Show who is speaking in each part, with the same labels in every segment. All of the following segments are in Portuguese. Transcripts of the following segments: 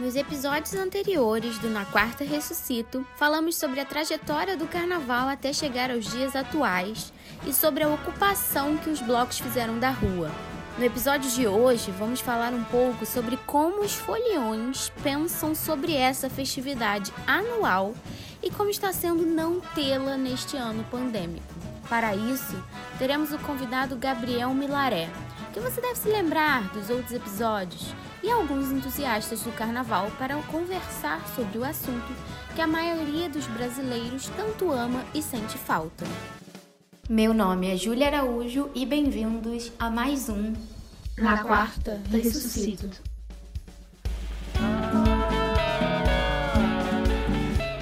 Speaker 1: Nos episódios anteriores do Na Quarta Ressuscito, falamos sobre a trajetória do carnaval até chegar aos dias atuais e sobre a ocupação que os blocos fizeram da rua. No episódio de hoje, vamos falar um pouco sobre como os foliões pensam sobre essa festividade anual e como está sendo não tê-la neste ano pandêmico. Para isso, teremos o convidado Gabriel Milaré, que você deve se lembrar dos outros episódios, e alguns entusiastas do carnaval para conversar sobre o assunto que a maioria dos brasileiros tanto ama e sente falta. Meu nome é Júlia Araújo e bem-vindos a mais um
Speaker 2: Na Quarta Ressuscito.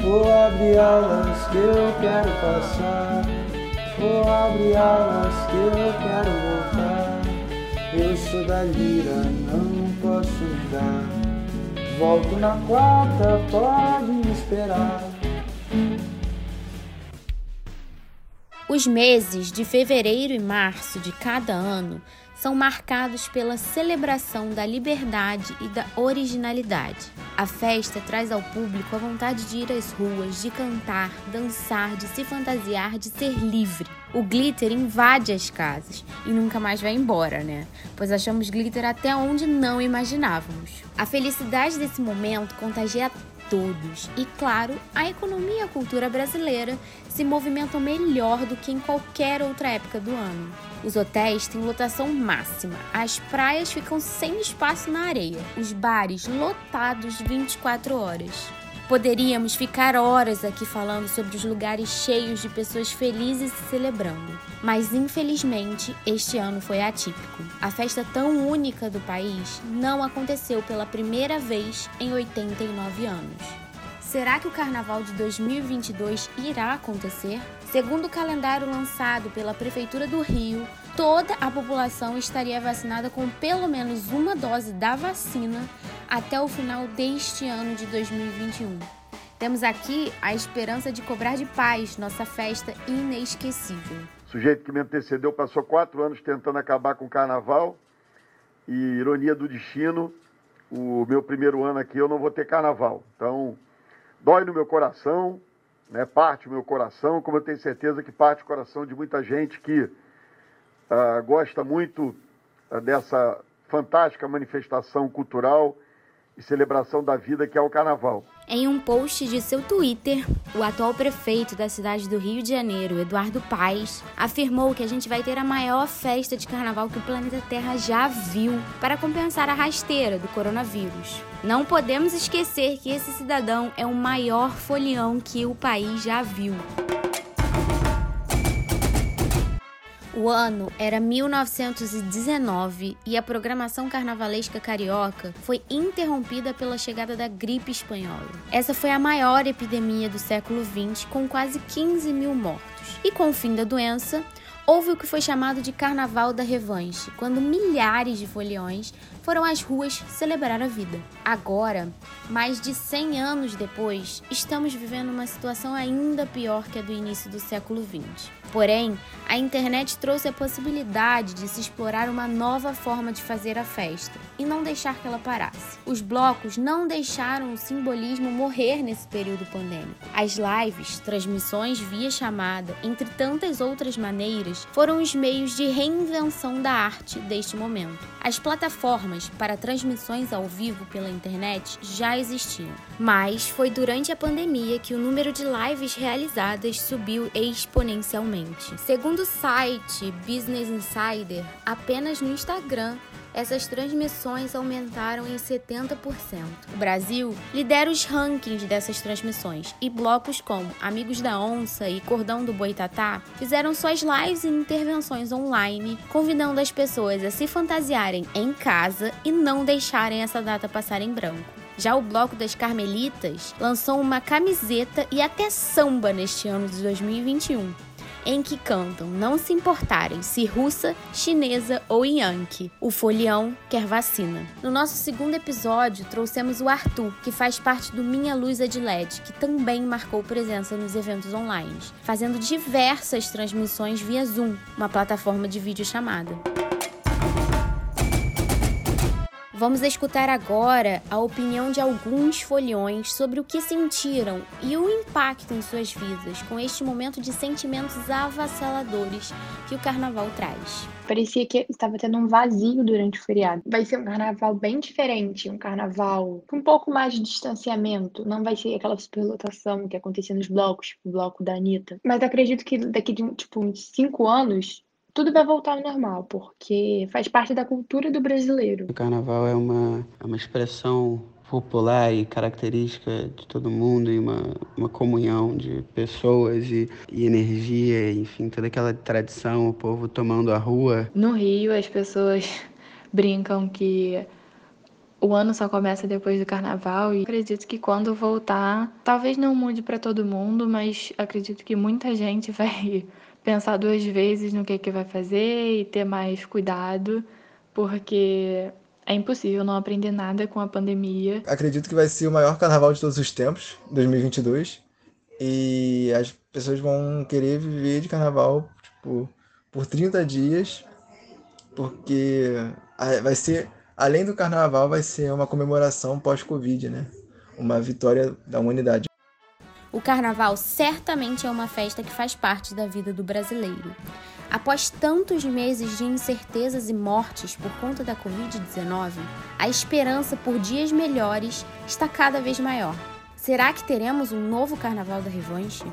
Speaker 3: Vou abrir alas que eu quero passar. Vou abrir alas que eu quero voltar. Eu sou da lira, não posso mudar. Volto na quarta, pode me esperar.
Speaker 1: Os meses de fevereiro e março de cada ano são marcados pela celebração da liberdade e da originalidade. A festa traz ao público a vontade de ir às ruas, de cantar, dançar, de se fantasiar, de ser livre. O glitter invade as casas e nunca mais vai embora, né? Pois achamos glitter até onde não imaginávamos. A felicidade desse momento contagia todos. E claro, a economia e a cultura brasileira se movimentam melhor do que em qualquer outra época do ano. Os hotéis têm lotação máxima, as praias ficam sem espaço na areia, os bares lotados 24 horas. Poderíamos ficar horas aqui falando sobre os lugares cheios de pessoas felizes se celebrando, mas infelizmente este ano foi atípico. A festa tão única do país não aconteceu pela primeira vez em 89 anos. Será que o carnaval de 2022 irá acontecer? Segundo o calendário lançado pela Prefeitura do Rio, toda a população estaria vacinada com pelo menos uma dose da vacina até o final deste ano de 2021. Temos aqui a esperança de cobrar de paz nossa festa inesquecível.
Speaker 4: O sujeito que me antecedeu passou quatro anos tentando acabar com o carnaval e, ironia do destino, o meu primeiro ano aqui eu não vou ter carnaval. Então, dói no meu coração, né, parte o meu coração, como eu tenho certeza que parte o coração de muita gente que uh, gosta muito uh, dessa fantástica manifestação cultural e celebração da vida que é o carnaval.
Speaker 1: Em um post de seu Twitter, o atual prefeito da cidade do Rio de Janeiro, Eduardo Paes, afirmou que a gente vai ter a maior festa de carnaval que o planeta Terra já viu para compensar a rasteira do coronavírus. Não podemos esquecer que esse cidadão é o maior folião que o país já viu. O ano era 1919 e a programação carnavalesca carioca foi interrompida pela chegada da gripe espanhola. Essa foi a maior epidemia do século XX, com quase 15 mil mortos. E com o fim da doença, houve o que foi chamado de Carnaval da Revanche, quando milhares de foliões foram às ruas celebrar a vida. Agora, mais de 100 anos depois, estamos vivendo uma situação ainda pior que a do início do século XX. Porém, a internet trouxe a possibilidade de se explorar uma nova forma de fazer a festa e não deixar que ela parasse. Os blocos não deixaram o simbolismo morrer nesse período pandêmico. As lives, transmissões via chamada, entre tantas outras maneiras, foram os meios de reinvenção da arte deste momento. As plataformas para transmissões ao vivo pela internet já existiam, mas foi durante a pandemia que o número de lives realizadas subiu exponencialmente. Segundo o site Business Insider, apenas no Instagram essas transmissões aumentaram em 70%. O Brasil lidera os rankings dessas transmissões e blocos como Amigos da Onça e Cordão do Boitatá fizeram suas lives e intervenções online, convidando as pessoas a se fantasiarem em casa e não deixarem essa data passar em branco. Já o Bloco das Carmelitas lançou uma camiseta e até samba neste ano de 2021 em que cantam Não se importarem se russa, chinesa ou yankee. O folião quer vacina. No nosso segundo episódio, trouxemos o Arthur, que faz parte do Minha Luz é de LED, que também marcou presença nos eventos online, fazendo diversas transmissões via Zoom, uma plataforma de videochamada. Vamos escutar agora a opinião de alguns foliões sobre o que sentiram e o impacto em suas vidas com este momento de sentimentos avassaladores que o carnaval traz.
Speaker 5: Parecia que estava tendo um vazio durante o feriado. Vai ser um carnaval bem diferente, um carnaval com um pouco mais de distanciamento. Não vai ser aquela superlotação que acontecia nos blocos, tipo o bloco da Anitta. Mas acredito que daqui de tipo, uns cinco anos tudo vai voltar ao normal, porque faz parte da cultura do brasileiro.
Speaker 3: O carnaval é uma, é uma expressão popular e característica de todo mundo e uma, uma comunhão de pessoas e, e energia, enfim, toda aquela tradição, o povo tomando a rua.
Speaker 5: No Rio, as pessoas brincam que o ano só começa depois do carnaval e acredito que quando voltar, talvez não mude para todo mundo, mas acredito que muita gente vai pensar duas vezes no que, que vai fazer e ter mais cuidado, porque é impossível não aprender nada com a pandemia.
Speaker 6: Acredito que vai ser o maior carnaval de todos os tempos, 2022, e as pessoas vão querer viver de carnaval tipo, por 30 dias, porque vai ser, além do carnaval, vai ser uma comemoração pós-Covid, né? Uma vitória da humanidade.
Speaker 1: O carnaval certamente é uma festa que faz parte da vida do brasileiro. Após tantos meses de incertezas e mortes por conta da Covid-19, a esperança por dias melhores está cada vez maior. Será que teremos um novo Carnaval da Revanche?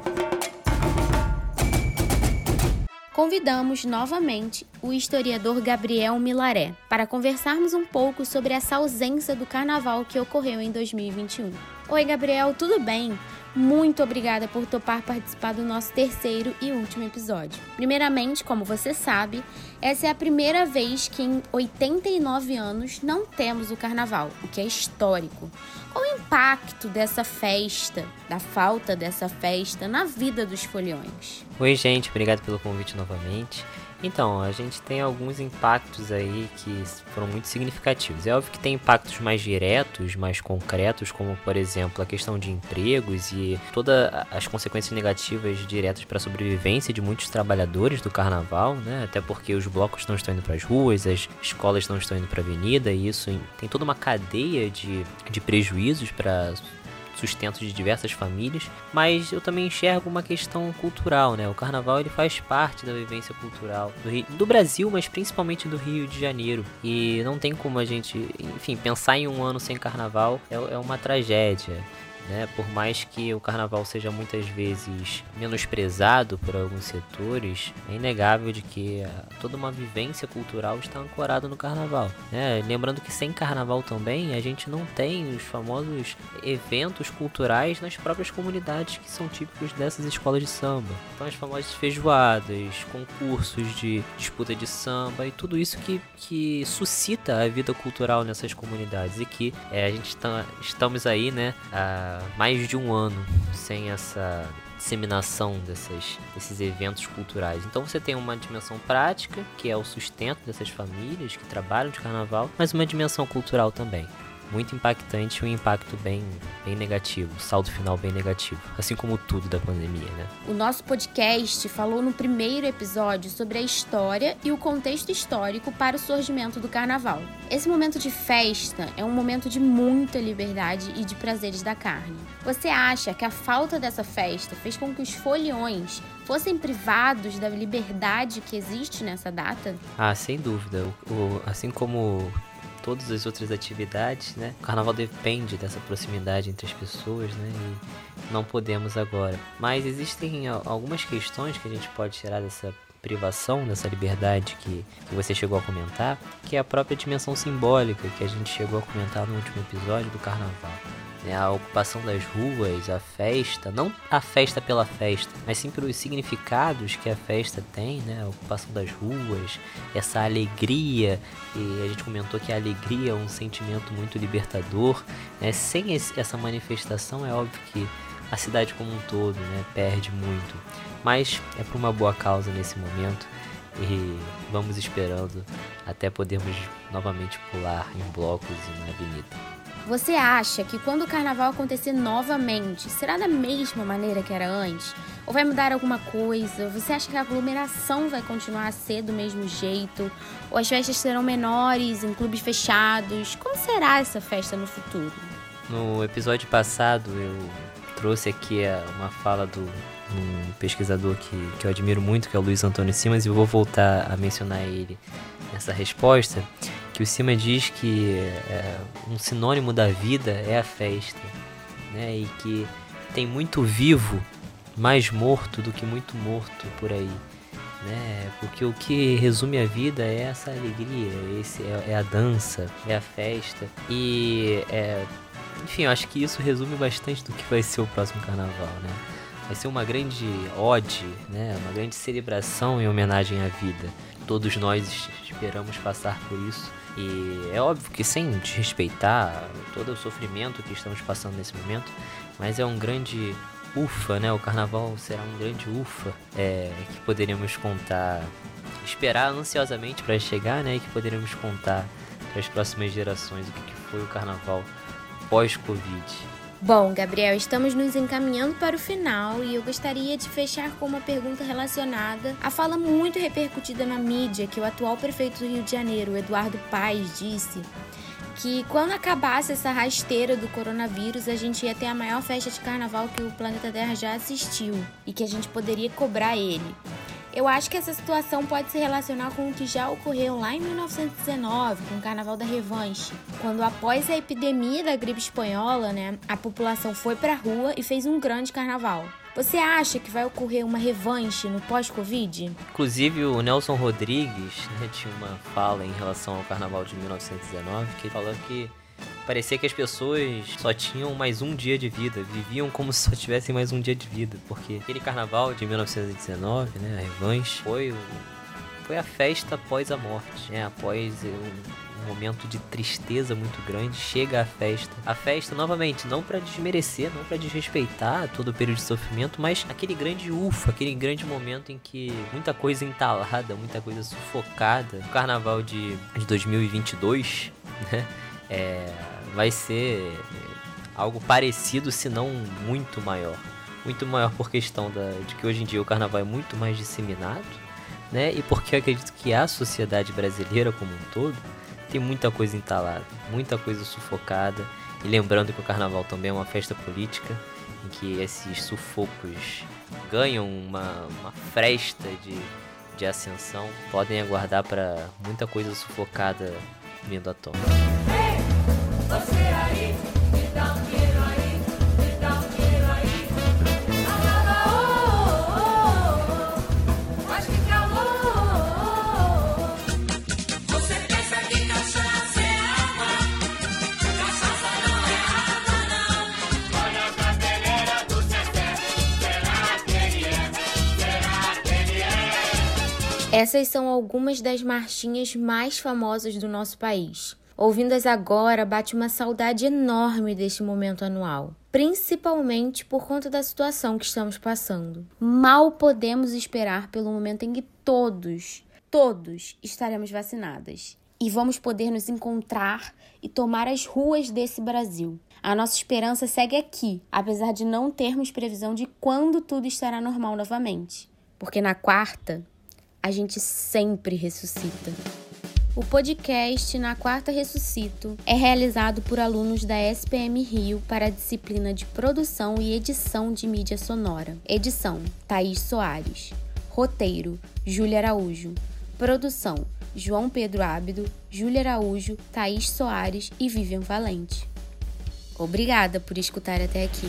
Speaker 1: Convidamos novamente o historiador Gabriel Milaré para conversarmos um pouco sobre essa ausência do carnaval que ocorreu em 2021. Oi, Gabriel, tudo bem? Muito obrigada por topar participar do nosso terceiro e último episódio. Primeiramente, como você sabe, essa é a primeira vez que em 89 anos não temos o carnaval, o que é histórico. Qual o impacto dessa festa, da falta dessa festa na vida dos foliões?
Speaker 7: Oi, gente, obrigado pelo convite novamente. Então, a gente tem alguns impactos aí que foram muito significativos. É óbvio que tem impactos mais diretos, mais concretos, como por exemplo a questão de empregos e todas as consequências negativas diretas para a sobrevivência de muitos trabalhadores do carnaval, né? Até porque os blocos não estão indo para as ruas, as escolas não estão indo para a avenida, e isso tem toda uma cadeia de, de prejuízos para sustento de diversas famílias, mas eu também enxergo uma questão cultural, né? O carnaval ele faz parte da vivência cultural do, Rio, do Brasil, mas principalmente do Rio de Janeiro. E não tem como a gente, enfim, pensar em um ano sem carnaval é, é uma tragédia. Né? Por mais que o carnaval seja muitas vezes menosprezado por alguns setores, é inegável de que ah, toda uma vivência cultural está ancorada no carnaval. Né? Lembrando que sem carnaval também a gente não tem os famosos eventos culturais nas próprias comunidades que são típicos dessas escolas de samba. Então as famosas feijoadas, concursos de disputa de samba e tudo isso que, que suscita a vida cultural nessas comunidades e que é, a gente tá, estamos aí, né? A, mais de um ano sem essa disseminação dessas, desses eventos culturais. Então você tem uma dimensão prática, que é o sustento dessas famílias que trabalham de carnaval, mas uma dimensão cultural também muito impactante e um impacto bem, bem negativo, saldo final bem negativo, assim como tudo da pandemia, né?
Speaker 1: O nosso podcast falou no primeiro episódio sobre a história e o contexto histórico para o surgimento do carnaval. Esse momento de festa é um momento de muita liberdade e de prazeres da carne. Você acha que a falta dessa festa fez com que os foliões fossem privados da liberdade que existe nessa data?
Speaker 7: Ah, sem dúvida. O, o, assim como todas as outras atividades, né? O carnaval depende dessa proximidade entre as pessoas, né? E não podemos agora. Mas existem algumas questões que a gente pode tirar dessa privação, dessa liberdade que, que você chegou a comentar, que é a própria dimensão simbólica que a gente chegou a comentar no último episódio do carnaval né, a ocupação das ruas, a festa, não a festa pela festa, mas sim pelos significados que a festa tem, né, a ocupação das ruas, essa alegria, e a gente comentou que a alegria é um sentimento muito libertador, né, sem esse, essa manifestação é óbvio que a cidade como um todo né, perde muito, mas é por uma boa causa nesse momento e vamos esperando até podermos novamente pular em blocos e na avenida.
Speaker 1: Você acha que quando o carnaval acontecer novamente, será da mesma maneira que era antes? Ou vai mudar alguma coisa? Você acha que a aglomeração vai continuar a ser do mesmo jeito? Ou as festas serão menores, em clubes fechados? Como será essa festa no futuro?
Speaker 7: No episódio passado eu trouxe aqui uma fala do um pesquisador que, que eu admiro muito, que é o Luiz Antônio Simas, e eu vou voltar a mencionar ele nessa resposta, que o Cima diz que é, um sinônimo da vida é a festa, né? E que tem muito vivo mais morto do que muito morto por aí, né? Porque o que resume a vida é essa alegria, esse é, é a dança, é a festa e é, enfim, eu acho que isso resume bastante do que vai ser o próximo carnaval, né? Vai ser uma grande ode, né? Uma grande celebração em homenagem à vida. Todos nós esperamos passar por isso. E é óbvio que sem desrespeitar todo o sofrimento que estamos passando nesse momento, mas é um grande ufa, né? O carnaval será um grande ufa é, que poderíamos contar, esperar ansiosamente para chegar, né? E que poderíamos contar para as próximas gerações o que foi o carnaval pós-Covid.
Speaker 1: Bom, Gabriel, estamos nos encaminhando para o final e eu gostaria de fechar com uma pergunta relacionada à fala muito repercutida na mídia que o atual prefeito do Rio de Janeiro, Eduardo Paes, disse que quando acabasse essa rasteira do coronavírus, a gente ia ter a maior festa de carnaval que o planeta Terra já assistiu e que a gente poderia cobrar ele. Eu acho que essa situação pode se relacionar com o que já ocorreu lá em 1919, com o Carnaval da Revanche, quando após a epidemia da gripe espanhola, né, a população foi para a rua e fez um grande carnaval. Você acha que vai ocorrer uma revanche no pós-Covid?
Speaker 7: Inclusive, o Nelson Rodrigues né, tinha uma fala em relação ao Carnaval de 1919 que falou que parecia que as pessoas só tinham mais um dia de vida, viviam como se só tivessem mais um dia de vida, porque aquele carnaval de 1919, né, a revanche, foi, foi a festa após a morte, né, após um, um momento de tristeza muito grande, chega a festa. A festa, novamente, não para desmerecer, não para desrespeitar todo o período de sofrimento, mas aquele grande ufa, aquele grande momento em que muita coisa entalada, muita coisa sufocada. O carnaval de, de 2022, né? É, vai ser algo parecido, se não muito maior. Muito maior por questão da, de que hoje em dia o carnaval é muito mais disseminado, né? E porque acredito que a sociedade brasileira como um todo tem muita coisa entalada, muita coisa sufocada. E lembrando que o carnaval também é uma festa política, em que esses sufocos ganham uma, uma fresta de, de ascensão, podem aguardar para muita coisa sufocada vindo à tona.
Speaker 1: Essas são algumas das marchinhas mais famosas do nosso país. Ouvindo-as agora, bate uma saudade enorme deste momento anual, principalmente por conta da situação que estamos passando. Mal podemos esperar pelo momento em que todos, todos estaremos vacinadas e vamos poder nos encontrar e tomar as ruas desse Brasil. A nossa esperança segue aqui, apesar de não termos previsão de quando tudo estará normal novamente. Porque na quarta, a gente sempre ressuscita. O podcast Na Quarta Ressuscito é realizado por alunos da SPM Rio para a disciplina de Produção e Edição de Mídia Sonora. Edição: Thaís Soares. Roteiro: Júlia Araújo. Produção: João Pedro Ábido, Júlia Araújo, Thaís Soares e Vivian Valente. Obrigada por escutar até aqui.